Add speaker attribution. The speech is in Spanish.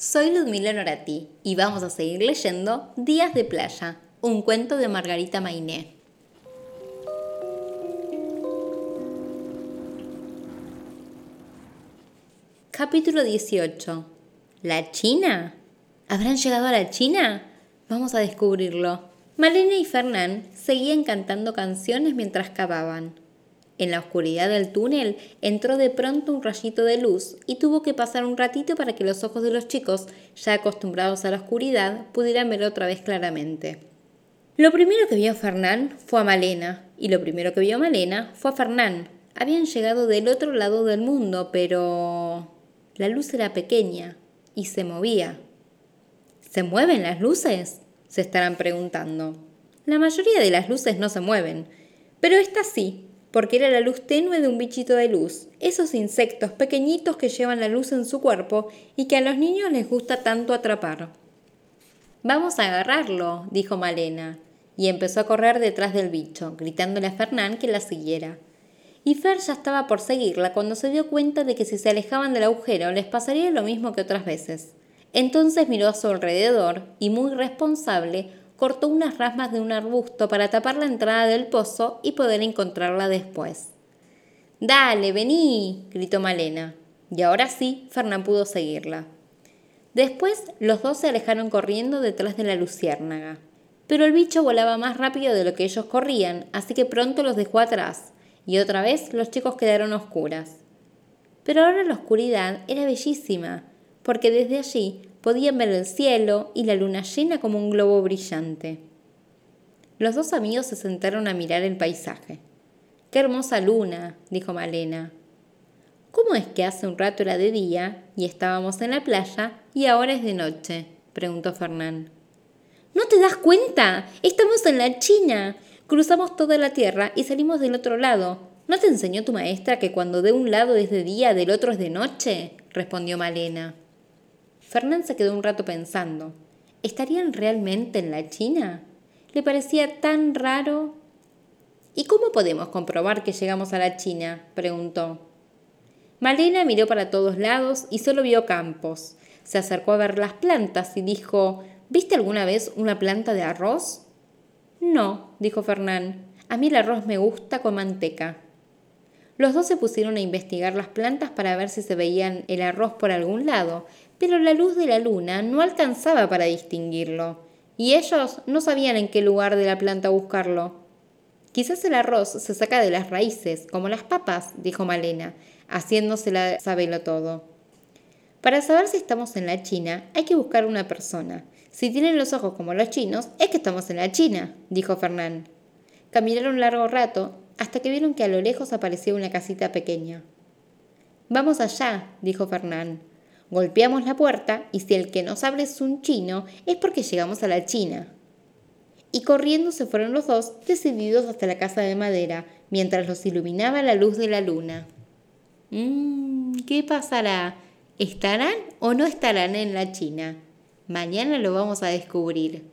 Speaker 1: Soy Ludmila Norati y vamos a seguir leyendo Días de Playa, un cuento de Margarita Mainé. Capítulo 18. ¿La China? ¿Habrán llegado a la China? Vamos a descubrirlo. Malena y Fernán seguían cantando canciones mientras cavaban. En la oscuridad del túnel entró de pronto un rayito de luz y tuvo que pasar un ratito para que los ojos de los chicos, ya acostumbrados a la oscuridad, pudieran ver otra vez claramente. Lo primero que vio Fernán fue a Malena, y lo primero que vio Malena fue a Fernán. Habían llegado del otro lado del mundo, pero... La luz era pequeña y se movía. ¿Se mueven las luces? se estarán preguntando. La mayoría de las luces no se mueven, pero esta sí, porque era la luz tenue de un bichito de luz, esos insectos pequeñitos que llevan la luz en su cuerpo y que a los niños les gusta tanto atrapar. Vamos a agarrarlo, dijo Malena, y empezó a correr detrás del bicho, gritándole a Fernán que la siguiera. Y Fer ya estaba por seguirla cuando se dio cuenta de que si se alejaban del agujero les pasaría lo mismo que otras veces. Entonces miró a su alrededor y, muy responsable, cortó unas ramas de un arbusto para tapar la entrada del pozo y poder encontrarla después. Dale, vení, gritó Malena. Y ahora sí, Fernán pudo seguirla. Después los dos se alejaron corriendo detrás de la luciérnaga. Pero el bicho volaba más rápido de lo que ellos corrían, así que pronto los dejó atrás, y otra vez los chicos quedaron oscuras. Pero ahora la oscuridad era bellísima, porque desde allí podían ver el cielo y la luna llena como un globo brillante. Los dos amigos se sentaron a mirar el paisaje. ¡Qué hermosa luna! dijo Malena. ¿Cómo es que hace un rato era de día y estábamos en la playa y ahora es de noche? preguntó Fernán. ¿No te das cuenta? Estamos en la China. Cruzamos toda la tierra y salimos del otro lado. ¿No te enseñó tu maestra que cuando de un lado es de día, del otro es de noche? respondió Malena. Fernán se quedó un rato pensando. ¿Estarían realmente en la China? Le parecía tan raro. ¿Y cómo podemos comprobar que llegamos a la China? preguntó. Malena miró para todos lados y solo vio campos. Se acercó a ver las plantas y dijo ¿Viste alguna vez una planta de arroz? No, dijo Fernán. A mí el arroz me gusta con manteca. Los dos se pusieron a investigar las plantas para ver si se veían el arroz por algún lado, pero la luz de la luna no alcanzaba para distinguirlo, y ellos no sabían en qué lugar de la planta buscarlo. Quizás el arroz se saca de las raíces, como las papas, dijo Malena, haciéndosela sabelo todo. Para saber si estamos en la China, hay que buscar una persona. Si tienen los ojos como los chinos, es que estamos en la China, dijo Fernán. Caminaron largo rato hasta que vieron que a lo lejos aparecía una casita pequeña. Vamos allá, dijo Fernán. Golpeamos la puerta y si el que nos abre es un chino, es porque llegamos a la China. Y corriendo se fueron los dos, decididos hasta la casa de madera, mientras los iluminaba la luz de la luna. Mmm, ¿qué pasará? ¿Estarán o no estarán en la China? Mañana lo vamos a descubrir.